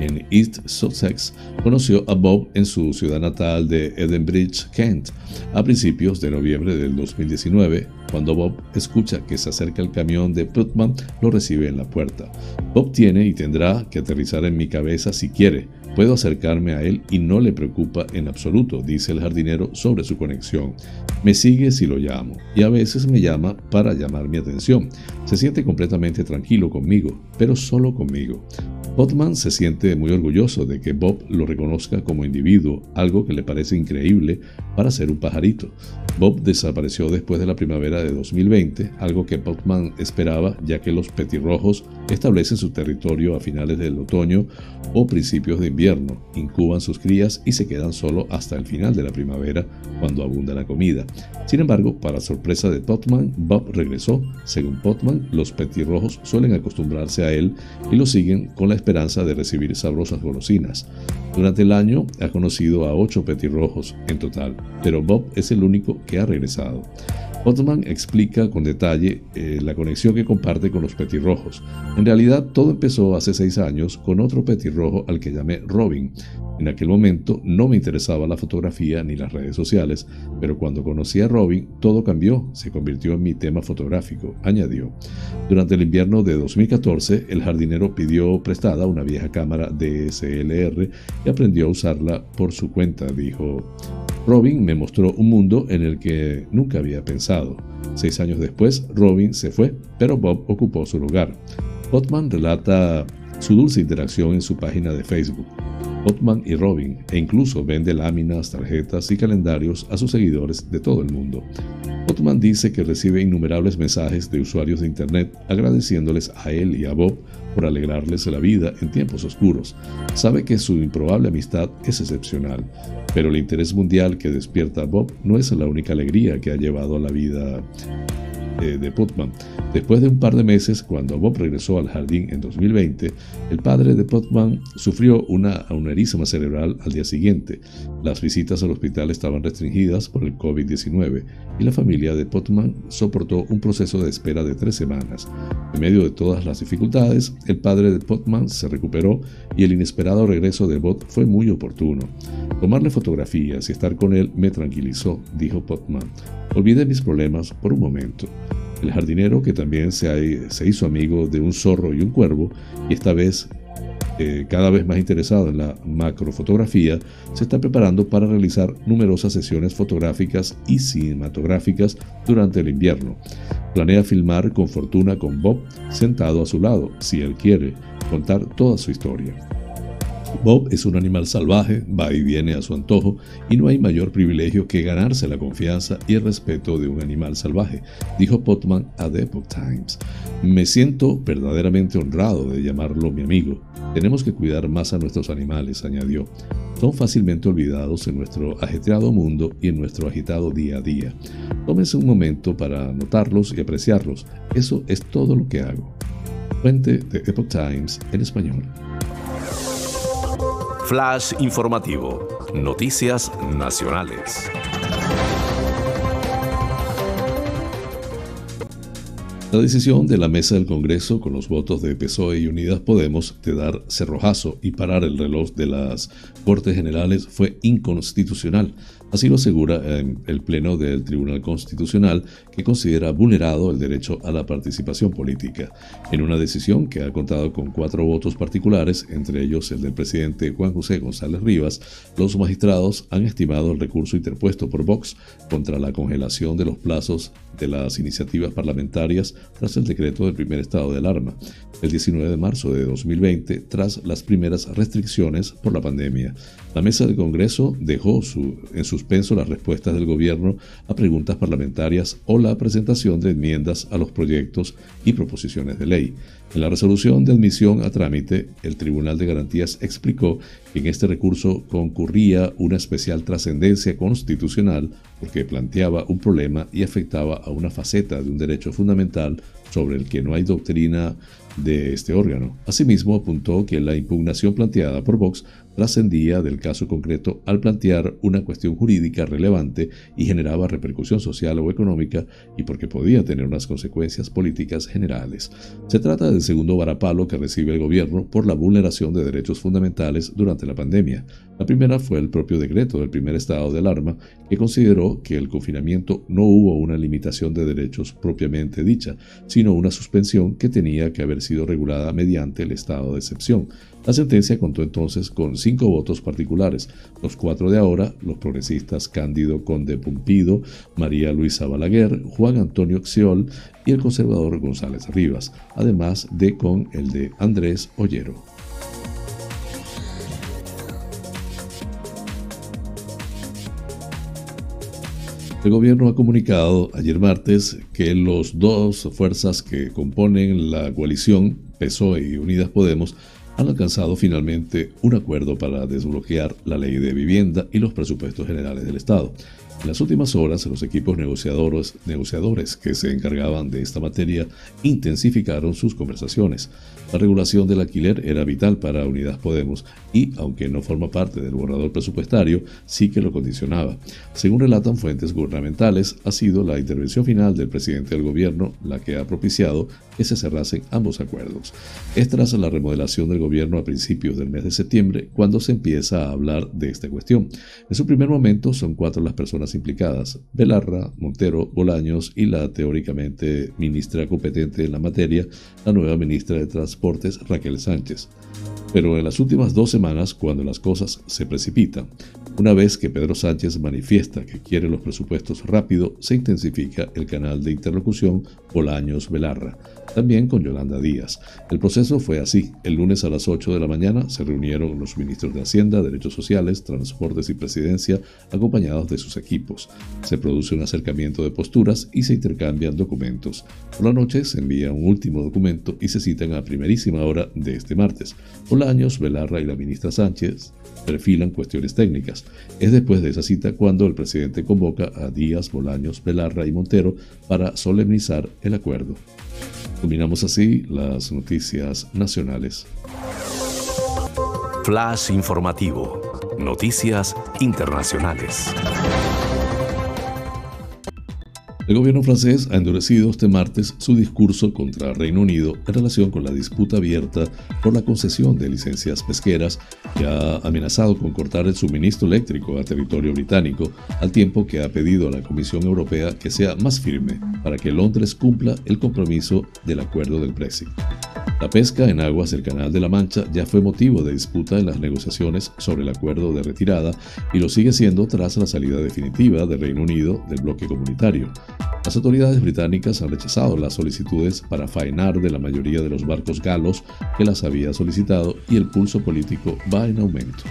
en East Sussex, conoció a Bob en su ciudad natal de Edenbridge, Kent, a principios de noviembre del 2019. Cuando Bob escucha que se acerca el camión de Putman, lo recibe en la puerta. Bob tiene y tendrá que aterrizar en mi cabeza si quiere, Puedo acercarme a él y no le preocupa en absoluto, dice el jardinero sobre su conexión. Me sigue si lo llamo y a veces me llama para llamar mi atención. Se siente completamente tranquilo conmigo, pero solo conmigo. Botman se siente muy orgulloso de que Bob lo reconozca como individuo, algo que le parece increíble para ser un pajarito. Bob desapareció después de la primavera de 2020, algo que Botman esperaba ya que los petirrojos establecen su territorio a finales del otoño o principios de invierno, incuban sus crías y se quedan solo hasta el final de la primavera cuando abunda la comida. Sin embargo, para sorpresa de Potman, Bob regresó. Según Potman, los petirrojos suelen acostumbrarse a él y lo siguen con la esperanza de recibir sabrosas golosinas. Durante el año ha conocido a ocho petirrojos en total, pero Bob es el único que ha regresado. Otman explica con detalle eh, la conexión que comparte con los petirrojos. En realidad, todo empezó hace seis años con otro petirrojo al que llamé Robin. En aquel momento no me interesaba la fotografía ni las redes sociales, pero cuando conocí a Robin, todo cambió, se convirtió en mi tema fotográfico, añadió. Durante el invierno de 2014, el jardinero pidió prestada una vieja cámara DSLR y aprendió a usarla por su cuenta, dijo. Robin me mostró un mundo en el que nunca había pensado. Seis años después, Robin se fue, pero Bob ocupó su lugar. Botman relata su dulce interacción en su página de Facebook. Botman y Robin, e incluso vende láminas, tarjetas y calendarios a sus seguidores de todo el mundo. Botman dice que recibe innumerables mensajes de usuarios de Internet agradeciéndoles a él y a Bob por alegrarles la vida en tiempos oscuros. Sabe que su improbable amistad es excepcional, pero el interés mundial que despierta Bob no es la única alegría que ha llevado a la vida de Putman. Después de un par de meses, cuando Bob regresó al jardín en 2020, el padre de Putman sufrió una aneurisma cerebral al día siguiente. Las visitas al hospital estaban restringidas por el COVID-19 y la familia de Putman soportó un proceso de espera de tres semanas. En medio de todas las dificultades, el padre de Putman se recuperó y el inesperado regreso de Bob fue muy oportuno. Tomarle fotografías y estar con él me tranquilizó, dijo Putman. Olvidé mis problemas por un momento. El jardinero, que también se, hizo amigo de un zorro y un cuervo, y esta vez eh, cada vez más interesado en la macrofotografía, se está preparando para realizar numerosas sesiones fotográficas y cinematográficas durante el invierno. Planea filmar con fortuna con Bob sentado a su lado, si él quiere, contar toda su historia. Bob es un animal salvaje, va y viene a su antojo, y no hay mayor privilegio que ganarse la confianza y el respeto de un animal salvaje, dijo Potman a The Epoch Times. Me siento verdaderamente honrado de llamarlo mi amigo. Tenemos que cuidar más a nuestros animales, añadió. Son fácilmente olvidados en nuestro ajetreado mundo y en nuestro agitado día a día. Tómense un momento para notarlos y apreciarlos. Eso es todo lo que hago. Fuente de Epoch Times en español. Flash informativo. Noticias nacionales. La decisión de la mesa del Congreso con los votos de PSOE y Unidas Podemos de dar cerrojazo y parar el reloj de las Cortes Generales fue inconstitucional, Así lo asegura el Pleno del Tribunal Constitucional, que considera vulnerado el derecho a la participación política, en una decisión que ha contado con cuatro votos particulares, entre ellos el del presidente Juan José González Rivas. Los magistrados han estimado el recurso interpuesto por Vox contra la congelación de los plazos de las iniciativas parlamentarias tras el decreto del primer estado de alarma, el 19 de marzo de 2020, tras las primeras restricciones por la pandemia. La mesa del Congreso dejó en suspenso las respuestas del gobierno a preguntas parlamentarias o la presentación de enmiendas a los proyectos y proposiciones de ley. En la resolución de admisión a trámite, el Tribunal de Garantías explicó que en este recurso concurría una especial trascendencia constitucional porque planteaba un problema y afectaba a una faceta de un derecho fundamental sobre el que no hay doctrina de este órgano. Asimismo, apuntó que la impugnación planteada por Vox trascendía del caso concreto al plantear una cuestión jurídica relevante y generaba repercusión social o económica y porque podía tener unas consecuencias políticas generales. Se trata del segundo varapalo que recibe el gobierno por la vulneración de derechos fundamentales durante la pandemia. La primera fue el propio decreto del primer estado de alarma que consideró que el confinamiento no hubo una limitación de derechos propiamente dicha, sino una suspensión que tenía que haber sido regulada mediante el estado de excepción. La sentencia contó entonces con cinco votos particulares, los cuatro de ahora, los progresistas Cándido Conde Pumpido, María Luisa Balaguer, Juan Antonio Xiol y el conservador González Rivas, además de con el de Andrés Ollero. El gobierno ha comunicado ayer martes que los dos fuerzas que componen la coalición, PSOE y Unidas Podemos, han alcanzado finalmente un acuerdo para desbloquear la ley de vivienda y los presupuestos generales del Estado. En las últimas horas, los equipos negociadores, negociadores que se encargaban de esta materia intensificaron sus conversaciones. La regulación del alquiler era vital para Unidas Podemos y, aunque no forma parte del borrador presupuestario, sí que lo condicionaba. Según relatan fuentes gubernamentales, ha sido la intervención final del presidente del gobierno la que ha propiciado que se cerrasen ambos acuerdos. Es tras la remodelación del gobierno a principios del mes de septiembre cuando se empieza a hablar de esta cuestión. En su primer momento son cuatro las personas implicadas, Belarra, Montero, Bolaños y la teóricamente ministra competente en la materia, la nueva ministra de Transporte Raquel Sánchez. Pero en las últimas dos semanas, cuando las cosas se precipitan, una vez que Pedro Sánchez manifiesta que quiere los presupuestos rápido, se intensifica el canal de interlocución Bolaños-Belarra, también con Yolanda Díaz. El proceso fue así. El lunes a las 8 de la mañana se reunieron los ministros de Hacienda, Derechos Sociales, Transportes y Presidencia, acompañados de sus equipos. Se produce un acercamiento de posturas y se intercambian documentos. Por la noche se envía un último documento y se citan a primerísima hora de este martes. Bolaños, Belarra y la ministra Sánchez perfilan cuestiones técnicas. Es después de esa cita cuando el presidente convoca a Díaz, Bolaños, Belarra y Montero para solemnizar el acuerdo. Culminamos así las noticias nacionales. Flash informativo. Noticias internacionales. El gobierno francés ha endurecido este martes su discurso contra Reino Unido en relación con la disputa abierta por la concesión de licencias pesqueras que ha amenazado con cortar el suministro eléctrico a territorio británico, al tiempo que ha pedido a la Comisión Europea que sea más firme para que Londres cumpla el compromiso del acuerdo del Brexit. La pesca en aguas del Canal de la Mancha ya fue motivo de disputa en las negociaciones sobre el acuerdo de retirada y lo sigue siendo tras la salida definitiva del Reino Unido del bloque comunitario. Las autoridades británicas han rechazado las solicitudes para faenar de la mayoría de los barcos galos que las había solicitado y el pulso político va en aumento.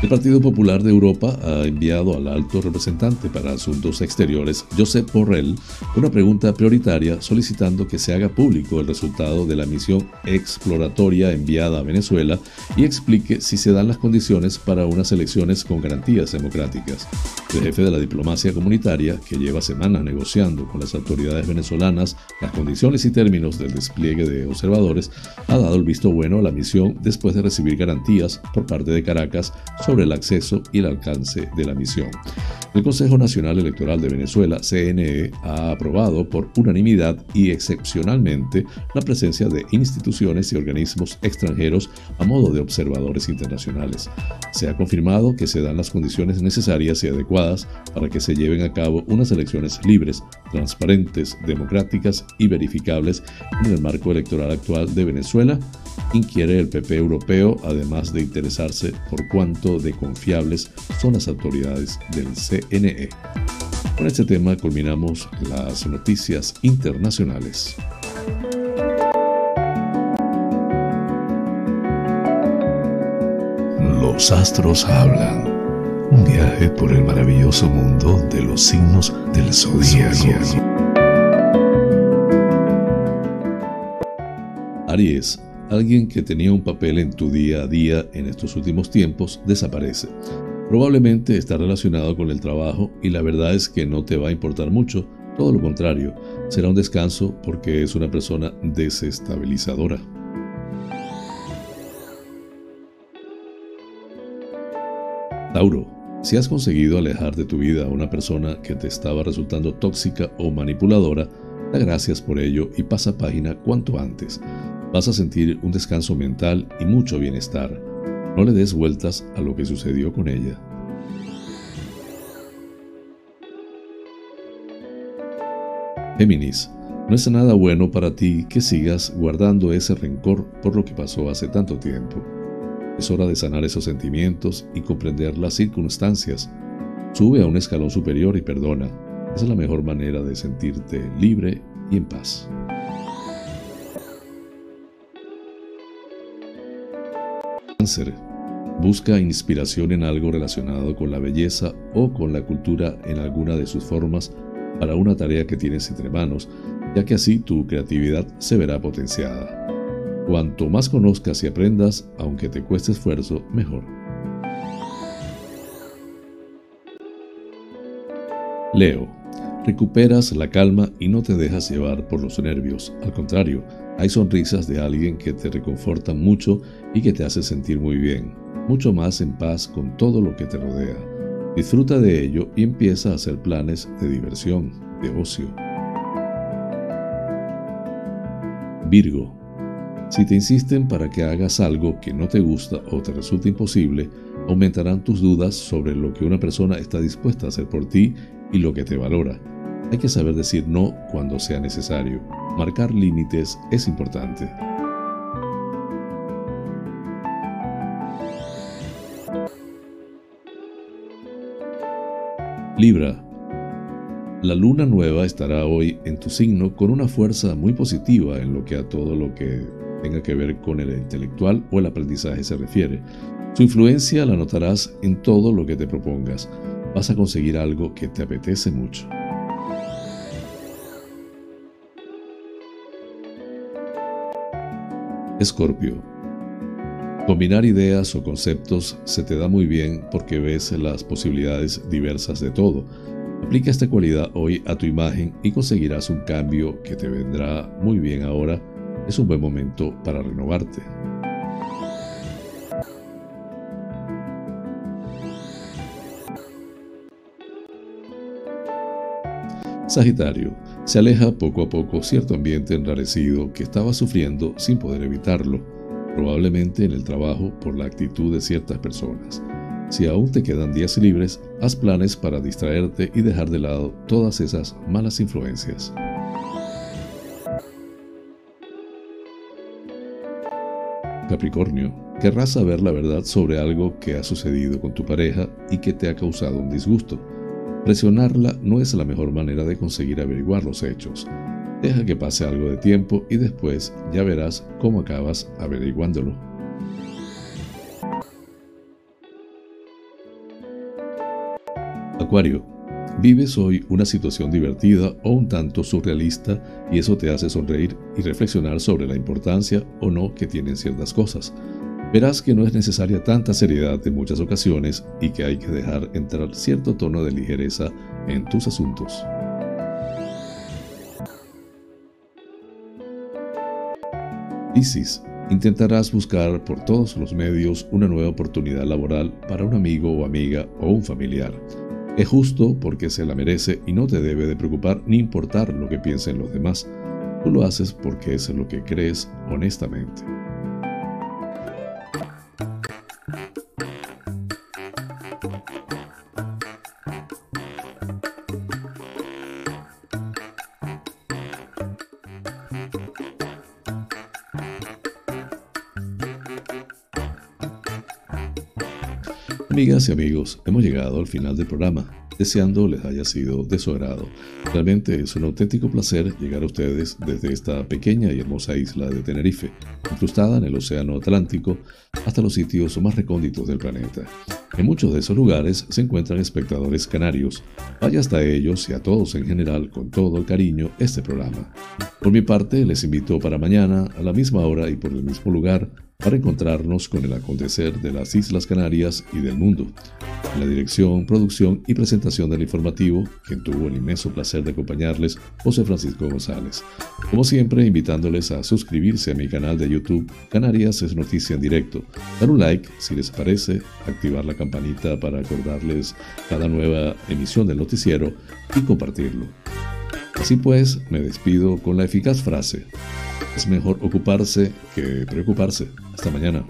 El Partido Popular de Europa ha enviado al alto representante para asuntos exteriores, Josep Borrell, una pregunta prioritaria solicitando que se haga público el resultado de la misión exploratoria enviada a Venezuela y explique si se dan las condiciones para unas elecciones con garantías democráticas. El jefe de la diplomacia comunitaria, que lleva semanas negociando con las autoridades venezolanas las condiciones y términos del despliegue de observadores, ha dado el visto bueno a la misión después de recibir garantías por parte de Caracas sobre el acceso y el alcance de la misión. El Consejo Nacional Electoral de Venezuela, CNE, ha aprobado por unanimidad y excepcionalmente la presencia de instituciones y organismos extranjeros a modo de observadores internacionales. Se ha confirmado que se dan las condiciones necesarias y adecuadas para que se lleven a cabo unas elecciones libres, transparentes, democráticas y verificables en el marco electoral actual de Venezuela inquiere el PP europeo, además de interesarse por cuánto de confiables son las autoridades del CNE. Con este tema culminamos las noticias internacionales. Los astros hablan. Un viaje por el maravilloso mundo de los signos del zodiaco. Aries, alguien que tenía un papel en tu día a día en estos últimos tiempos desaparece. Probablemente está relacionado con el trabajo y la verdad es que no te va a importar mucho, todo lo contrario, será un descanso porque es una persona desestabilizadora. Tauro, si has conseguido alejar de tu vida a una persona que te estaba resultando tóxica o manipuladora, da gracias por ello y pasa página cuanto antes. Vas a sentir un descanso mental y mucho bienestar. No le des vueltas a lo que sucedió con ella. Géminis, no es nada bueno para ti que sigas guardando ese rencor por lo que pasó hace tanto tiempo. Es hora de sanar esos sentimientos y comprender las circunstancias. Sube a un escalón superior y perdona. Es la mejor manera de sentirte libre y en paz. Cáncer. Busca inspiración en algo relacionado con la belleza o con la cultura en alguna de sus formas para una tarea que tienes entre manos, ya que así tu creatividad se verá potenciada. Cuanto más conozcas y aprendas, aunque te cueste esfuerzo, mejor. Leo, recuperas la calma y no te dejas llevar por los nervios. Al contrario, hay sonrisas de alguien que te reconfortan mucho y que te hace sentir muy bien, mucho más en paz con todo lo que te rodea. Disfruta de ello y empieza a hacer planes de diversión, de ocio. Virgo, si te insisten para que hagas algo que no te gusta o te resulta imposible, aumentarán tus dudas sobre lo que una persona está dispuesta a hacer por ti y lo que te valora. Hay que saber decir no cuando sea necesario. Marcar límites es importante. Libra. La luna nueva estará hoy en tu signo con una fuerza muy positiva en lo que a todo lo que tenga que ver con el intelectual o el aprendizaje se refiere. Su influencia la notarás en todo lo que te propongas. Vas a conseguir algo que te apetece mucho. Escorpio. Combinar ideas o conceptos se te da muy bien porque ves las posibilidades diversas de todo. Aplica esta cualidad hoy a tu imagen y conseguirás un cambio que te vendrá muy bien ahora es un buen momento para renovarte. Sagitario, se aleja poco a poco cierto ambiente enrarecido que estaba sufriendo sin poder evitarlo, probablemente en el trabajo por la actitud de ciertas personas. Si aún te quedan días libres, haz planes para distraerte y dejar de lado todas esas malas influencias. Capricornio, querrás saber la verdad sobre algo que ha sucedido con tu pareja y que te ha causado un disgusto. Presionarla no es la mejor manera de conseguir averiguar los hechos. Deja que pase algo de tiempo y después ya verás cómo acabas averiguándolo. Acuario, Vives hoy una situación divertida o un tanto surrealista y eso te hace sonreír y reflexionar sobre la importancia o no que tienen ciertas cosas. Verás que no es necesaria tanta seriedad en muchas ocasiones y que hay que dejar entrar cierto tono de ligereza en tus asuntos. Isis, intentarás buscar por todos los medios una nueva oportunidad laboral para un amigo o amiga o un familiar. Es justo porque se la merece y no te debe de preocupar ni importar lo que piensen los demás. Tú lo haces porque es lo que crees honestamente. Amigas y amigos, hemos llegado al final del programa, deseando les haya sido de. Realmente es un auténtico placer llegar a ustedes desde esta pequeña y hermosa isla de Tenerife, incrustada en el Océano Atlántico, hasta los sitios más recónditos del planeta. En muchos de esos lugares se encuentran espectadores canarios. Vaya hasta ellos y a todos en general con todo el cariño este programa. Por mi parte, les invito para mañana, a la misma hora y por el mismo lugar, para encontrarnos con el acontecer de las Islas Canarias y del mundo. La dirección, producción y presentación del informativo, quien tuvo el inmenso placer de acompañarles, José Francisco González. Como siempre, invitándoles a suscribirse a mi canal de YouTube, Canarias es Noticia en Directo, dar un like si les parece, activar la campanita para acordarles cada nueva emisión del noticiero y compartirlo. Así pues, me despido con la eficaz frase, es mejor ocuparse que preocuparse. Hasta mañana.